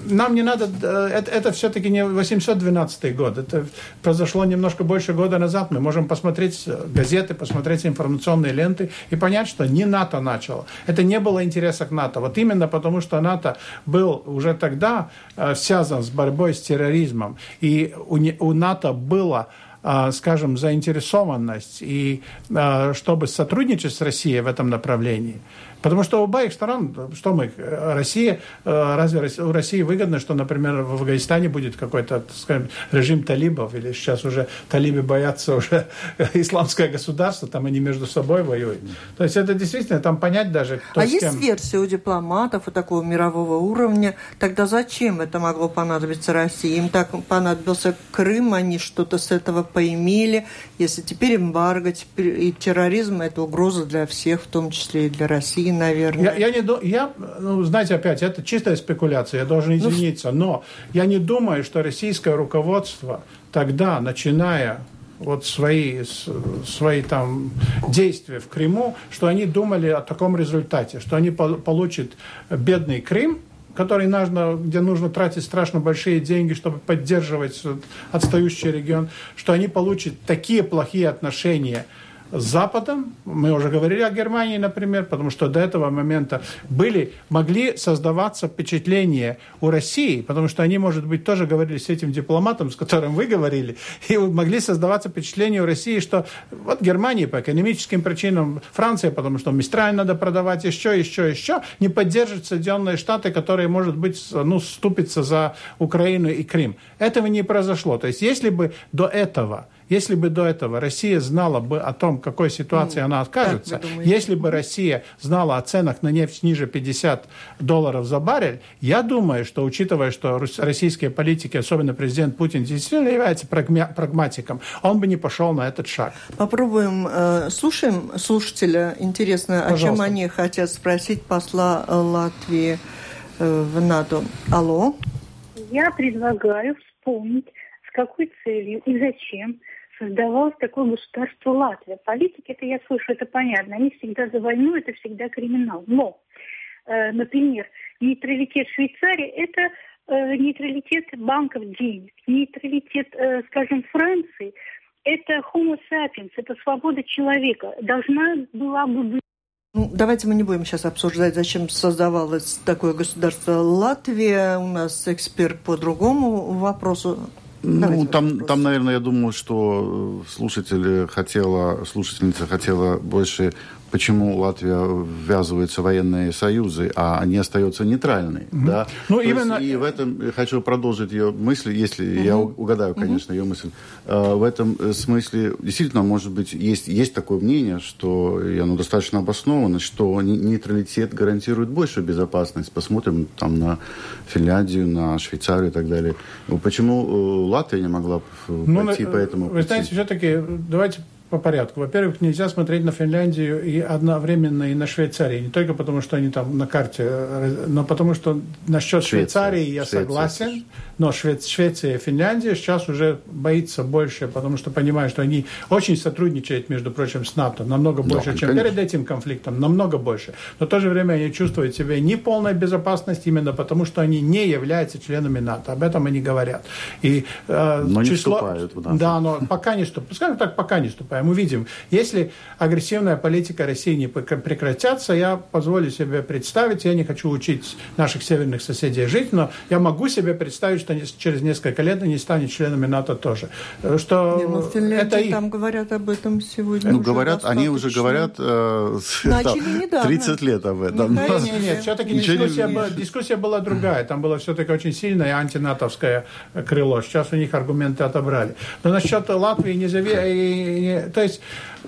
нам не надо... Э, это, это все-таки не 812 год, это произошло немножко больше года назад. Мы можем посмотреть газеты, посмотреть информационные ленты и понять, что не НАТО начало. Это не было интереса к НАТО. Вот именно потому, что НАТО был уже тогда э, связан с борьбой с терроризмом, и у, у НАТО было а, скажем, заинтересованность и а, чтобы сотрудничать с Россией в этом направлении, Потому что у обоих сторон, что мы, Россия, э, разве у России выгодно, что, например, в Афганистане будет какой-то, скажем, режим талибов, или сейчас уже талибы боятся уже <laughs> исламское государство, там они между собой воюют. То есть это действительно, там понять даже, кто А с кем. есть версия у дипломатов и такого мирового уровня, тогда зачем это могло понадобиться России? Им так понадобился Крым, они что-то с этого поимели. Если теперь эмбарго, теперь и терроризм – это угроза для всех, в том числе и для России наверное. Я, я не я, ну, знаете, опять, это чистая спекуляция, я должен ну, извиниться, но я не думаю, что российское руководство тогда, начиная вот свои, свои там действия в Крыму, что они думали о таком результате, что они получат бедный Крым, который нужно, где нужно тратить страшно большие деньги, чтобы поддерживать отстающий регион, что они получат такие плохие отношения с Западом, мы уже говорили о Германии, например, потому что до этого момента были, могли создаваться впечатления у России, потому что они, может быть, тоже говорили с этим дипломатом, с которым вы говорили, и могли создаваться впечатления у России, что вот Германия по экономическим причинам, Франция, потому что Мистраль надо продавать еще, еще, еще, не поддержит Соединенные Штаты, которые, может быть, ну, ступятся за Украину и Крым. Этого не произошло. То есть, если бы до этого если бы до этого Россия знала бы о том, в какой ситуации mm. она откажется, если бы Россия знала о ценах на нефть ниже 50 долларов за баррель, я думаю, что учитывая, что российские политики, особенно президент Путин, действительно является прагматиком, он бы не пошел на этот шаг. Попробуем, э, слушаем слушателя. Интересно, Пожалуйста. о чем они хотят спросить посла Латвии э, в НАТО. Алло. Я предлагаю вспомнить, с какой целью и зачем создавалось такое государство Латвия. Политики, это я слышу, это понятно. Они всегда за войну, это всегда криминал. Но, э, например, нейтралитет Швейцарии – это э, нейтралитет банков денег, нейтралитет, э, скажем, Франции – это homo sapiens, это свобода человека. Должна была бы быть ну, давайте мы не будем сейчас обсуждать, зачем создавалось такое государство Латвия. У нас эксперт по другому вопросу. Ну, там, там, наверное, я думаю, что слушатель хотела, слушательница хотела больше почему Латвия ввязывается в военные союзы, а они остаются нейтральной. Mm-hmm. Да? Ну, То именно... Есть, и в этом хочу продолжить ее мысль, если mm-hmm. я угадаю, конечно, mm-hmm. ее мысль. А, в этом смысле действительно, может быть, есть, есть такое мнение, что и оно достаточно обосновано, что нейтралитет гарантирует большую безопасность. Посмотрим там на Финляндию, на Швейцарию и так далее. Почему э, Латвия не могла ну, пойти ну, по этому Вы знаете, все-таки давайте по порядку. Во-первых, нельзя смотреть на Финляндию и одновременно и на Швейцарию. Не только потому, что они там на карте, э, но потому что насчет Швеция. Швейцарии я Швеция. согласен. Но Швеция и Финляндия сейчас уже боится больше, потому что понимают, что они очень сотрудничают, между прочим, с НАТО. Намного больше, да, чем конечно. перед этим конфликтом. Намного больше. Но в то же время они чувствуют себя не полной безопасности именно потому, что они не являются членами НАТО. Об этом они говорят. И, э, но число... не вступают в НАТО. Да, но пока не вступают. Скажем так, пока не вступают мы видим, если агрессивная политика России не прекратится, я позволю себе представить, я не хочу учить наших северных соседей жить, но я могу себе представить, что через несколько лет они станут членами НАТО тоже. Что не, ну, в Финляндии это их... там говорят об этом сегодня. Ну, говорят, они уже говорят э, там, 30 лет об этом. Нет, нет, нет, все-таки дискуссия, была, дискуссия была другая. Там было все-таки очень сильное антинатовское крыло. Сейчас у них аргументы отобрали. Но насчет Латвии не зави... То есть,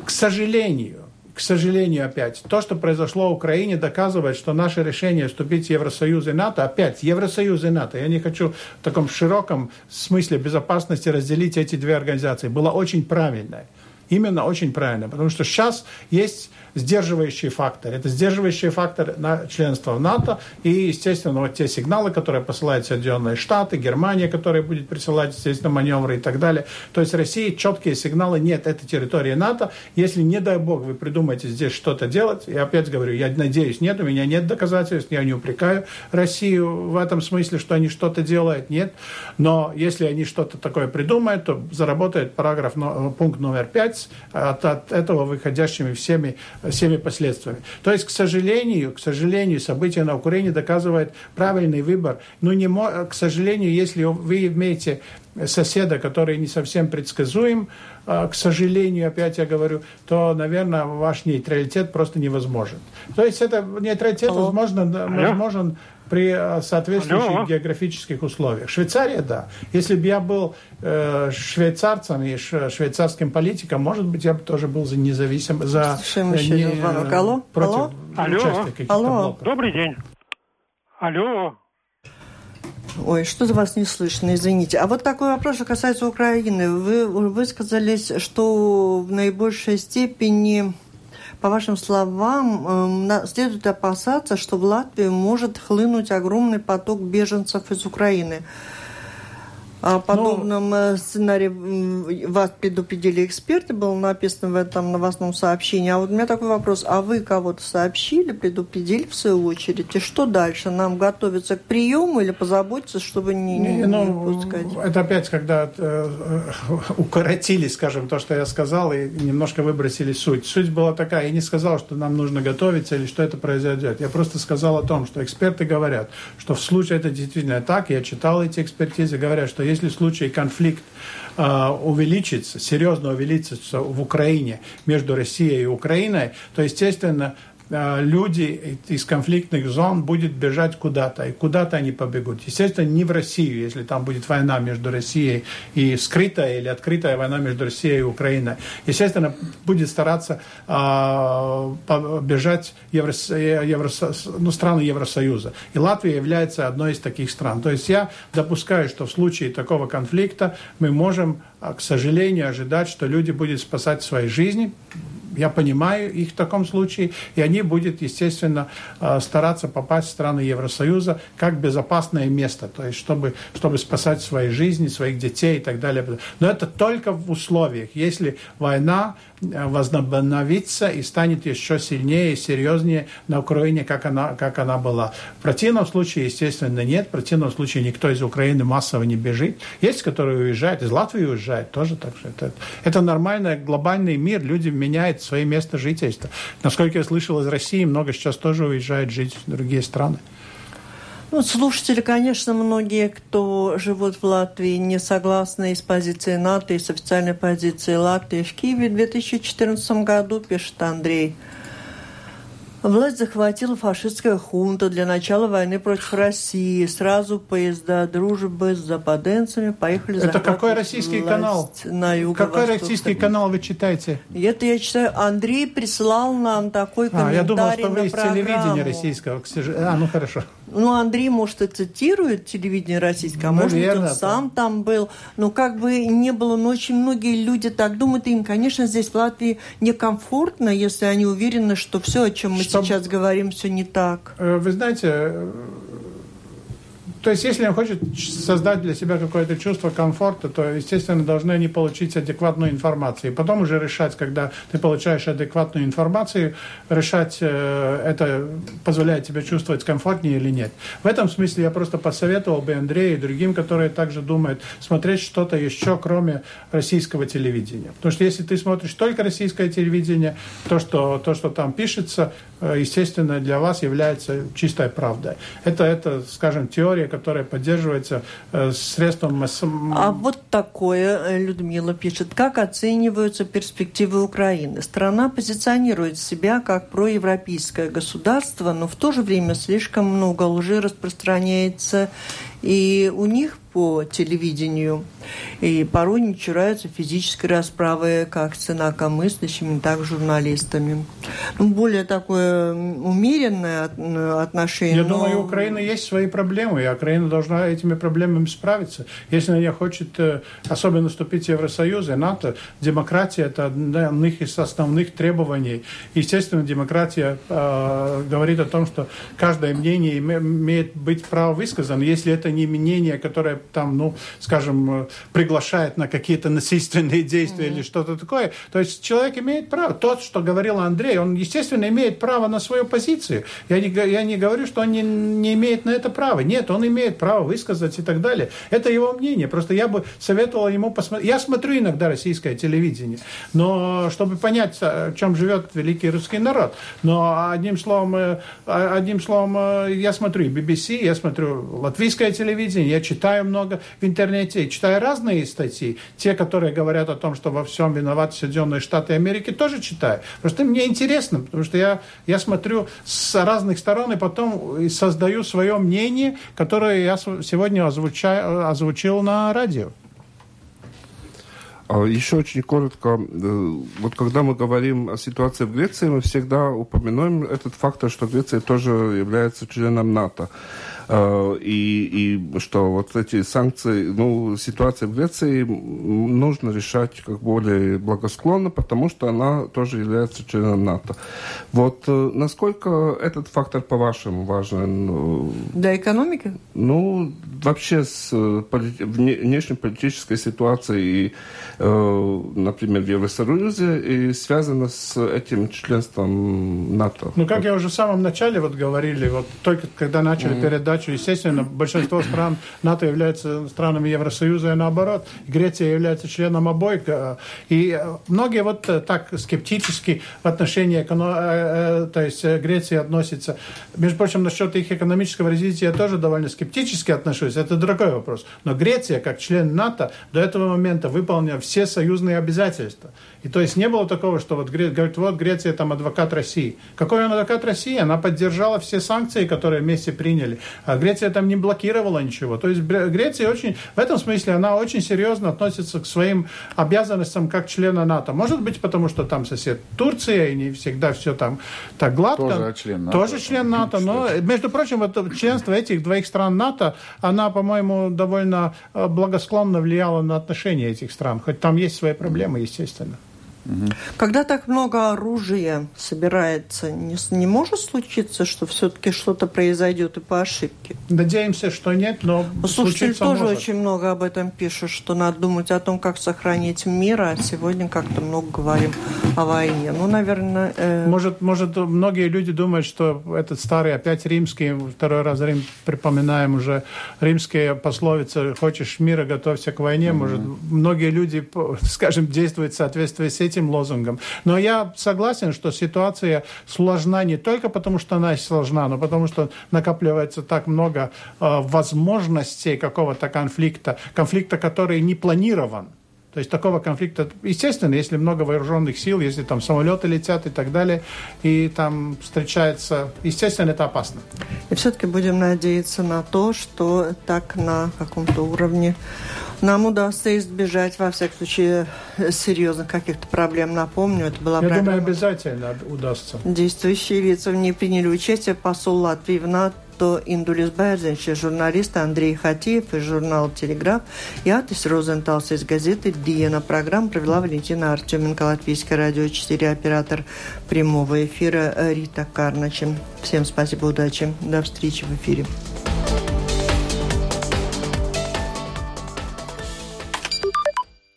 к сожалению, к сожалению, опять, то, что произошло в Украине, доказывает, что наше решение вступить в Евросоюз и НАТО, опять, Евросоюз и НАТО, я не хочу в таком широком смысле безопасности разделить эти две организации, было очень правильное. Именно очень правильно, потому что сейчас есть сдерживающий фактор. Это сдерживающий фактор на членство в НАТО и, естественно, вот те сигналы, которые посылают Соединенные Штаты, Германия, которая будет присылать, естественно, маневры и так далее. То есть России четкие сигналы нет, это территория НАТО. Если, не дай бог, вы придумаете здесь что-то делать, я опять говорю, я надеюсь, нет, у меня нет доказательств, я не упрекаю Россию в этом смысле, что они что-то делают, нет. Но если они что-то такое придумают, то заработает параграф, пункт номер пять, от, от этого выходящими всеми всеми последствиями. То есть, к сожалению, к сожалению, события на Украине доказывают правильный выбор. Но не, к сожалению, если вы имеете соседа, который не совсем предсказуем, а, к сожалению, опять я говорю, то, наверное, ваш нейтралитет просто невозможен. То есть это нейтралитет возможно, возможен при э, соответствующих Алло. географических условиях. Швейцария, да. Если бы я был э, швейцарцем и швейцарским политиком, может быть, я бы тоже был за независим, за Слушаем еще не, звонок. Алло? против Алло. Алло. Добрый день. Алло. Ой, что за вас не слышно, извините. А вот такой вопрос, что касается Украины. Вы высказались, что в наибольшей степени по вашим словам, эм, следует опасаться, что в Латвию может хлынуть огромный поток беженцев из Украины. О подобном Но... Э, сценарии вас предупредили эксперты, было написано в этом новостном сообщении. А вот у меня такой вопрос. А вы кого-то сообщили, предупредили в свою очередь? И что дальше? Нам готовиться к приему или позаботиться, чтобы не, не, не, ну, пускать? Это опять, когда э, укоротили, скажем, то, что я сказал, и немножко выбросили суть. Суть была такая, я не сказал, что нам нужно готовиться или что это произойдет. Я просто сказал о том, что эксперты говорят, что в случае это действительно так, я читал эти экспертизы, говорят, что если в случае конфликт э, увеличится, серьезно увеличится в Украине между Россией и Украиной, то, естественно, люди из конфликтных зон будут бежать куда-то, и куда-то они побегут. Естественно, не в Россию, если там будет война между Россией и скрытая или открытая война между Россией и Украиной. Естественно, будет стараться э, бежать Евро, ну, страны Евросоюза. И Латвия является одной из таких стран. То есть я допускаю, что в случае такого конфликта мы можем, э, к сожалению, ожидать, что люди будут спасать свои жизни, я понимаю их в таком случае, и они будут, естественно, э, стараться попасть в страны Евросоюза как безопасное место, то есть чтобы, чтобы спасать свои жизни, своих детей и так далее. Но это только в условиях, если война э, возобновится и станет еще сильнее и серьезнее на Украине, как она, как она была. В противном случае, естественно, нет. В противном случае никто из Украины массово не бежит. Есть, которые уезжают, из Латвии уезжают тоже. Так что это, это нормальный глобальный мир. Люди меняют менять свое место жительства. Насколько я слышал, из России много сейчас тоже уезжает жить в другие страны. Ну, слушатели, конечно, многие, кто живут в Латвии, не согласны с позицией НАТО и с официальной позицией Латвии в Киеве в 2014 году, пишет Андрей. Власть захватила фашистская хунта для начала войны против России. Сразу поезда дружбы с западенцами поехали Это какой российский канал? На юго Какой российский канал вы читаете? Это я читаю. Андрей прислал нам такой комментарий А, я думал, что вы из телевидения российского. А, ну хорошо. Ну, Андрей, может, и цитирует телевидение российское, а может быть, он сам там был. Но как бы не было, но очень многие люди так думают, им, конечно, здесь в Латвии некомфортно, если они уверены, что все, о чем мы Чтоб... сейчас говорим, все не так. Э, вы знаете, то есть, если он хочет создать для себя какое-то чувство комфорта, то, естественно, должны они получить адекватную информацию. И потом уже решать, когда ты получаешь адекватную информацию, решать, э, это позволяет тебе чувствовать комфортнее или нет. В этом смысле я просто посоветовал бы Андрею и другим, которые также думают, смотреть что-то еще, кроме российского телевидения. Потому что если ты смотришь только российское телевидение, то, что, то, что там пишется, э, естественно, для вас является чистой правдой. Это, это скажем, теория, которая поддерживается э, средством. А вот такое э, Людмила пишет. Как оцениваются перспективы Украины? Страна позиционирует себя как проевропейское государство, но в то же время слишком много лжи распространяется и у них по телевидению. И порой не чураются физической расправы как с инакомыслящими, так и журналистами. Ну, более такое умеренное отношение. Я но... думаю, у Украины есть свои проблемы, и Украина должна этими проблемами справиться. Если она хочет э, особенно вступить в Евросоюз и НАТО, демократия – это одно из основных требований. Естественно, демократия э, говорит о том, что каждое мнение имеет быть право высказано, если это не мнение, которое там, ну, скажем, э, приглашает на какие-то насильственные действия mm-hmm. или что-то такое. То есть человек имеет право. Тот, что говорил Андрей, он, естественно, имеет право на свою позицию. Я не, я не говорю, что он не, не имеет на это права. Нет, он имеет право высказать и так далее. Это его мнение. Просто я бы советовал ему посмотреть. Я смотрю иногда российское телевидение, но чтобы понять, о чем живет великий русский народ. Но одним словом, э, одним словом, э, я смотрю BBC, я смотрю латвийское телевидение, телевидении, я читаю много в интернете, читаю разные статьи. Те, которые говорят о том, что во всем виноваты Соединенные Штаты Америки, тоже читаю. Просто мне интересно, потому что я, я смотрю с разных сторон и потом создаю свое мнение, которое я сегодня озвучаю, озвучил на радио. А еще очень коротко, э, вот когда мы говорим о ситуации в Греции, мы всегда упоминаем этот фактор, что Греция тоже является членом НАТО. Э, и, и что вот эти санкции, ну, ситуация в Греции нужно решать как более благосклонно, потому что она тоже является членом НАТО. Вот э, насколько этот фактор, по-вашему, важен? Для экономики? Ну, вообще с внешнеполитической ситуацией, например, в Евросоюзе, и связано с этим членством НАТО. Ну, как я уже в самом начале вот говорили, вот только когда начали mm-hmm. передачу передачу. Естественно, большинство стран НАТО являются странами Евросоюза и наоборот. Греция является членом обоих. И многие вот так скептически в отношении э, э, то есть Греции относятся. Между прочим, насчет их экономического развития я тоже довольно скептически отношусь. Это другой вопрос. Но Греция, как член НАТО, до этого момента выполнила все союзные обязательства. И то есть не было такого, что вот говорит, вот Греция там адвокат России. Какой он адвокат России? Она поддержала все санкции, которые вместе приняли. А Греция там не блокировала ничего. То есть Греция очень, в этом смысле она очень серьезно относится к своим обязанностям как члена НАТО. Может быть, потому что там сосед Турция, и не всегда все там так гладко. Тоже член НАТО. Тоже член НАТО. Но, между прочим, вот членство этих двоих стран НАТО, она, по-моему, довольно э, благосклонно влияла на отношения этих стран. Хоть там есть свои проблемы, естественно. Когда так много оружия собирается, не, не может случиться, что все-таки что-то произойдет и по ошибке? Надеемся, что нет, но Слушатели тоже может. очень много об этом пишут, что надо думать о том, как сохранить мир, а сегодня как-то много говорим о войне. Ну, наверное... Э... Может, может, многие люди думают, что этот старый, опять римский, второй раз Рим припоминаем уже, римские пословицы «хочешь мира, готовься к войне». Mm-hmm. Может, многие люди, <laughs> скажем, действуют в соответствии с этим этим лозунгом. Но я согласен, что ситуация сложна не только потому, что она сложна, но потому что накапливается так много э, возможностей какого-то конфликта, конфликта, который не планирован. То есть такого конфликта, естественно, если много вооруженных сил, если там самолеты летят и так далее, и там встречается, естественно, это опасно. И все-таки будем надеяться на то, что так на каком-то уровне нам удастся избежать, во всяком случае, серьезных каких-то проблем. Напомню, это была Я программа... думаю, обязательно удастся. Действующие лица в ней приняли участие посол Латвии в НАТО Индулис Бērziņš, журналист Андрей Хатиев из журнала «Телеграф» и Атис Розенталс из газеты «Диена». Программу провела Валентина Артеменко, Латвийское радио 4, оператор прямого эфира Рита Карначем. Всем спасибо, удачи, до встречи в эфире.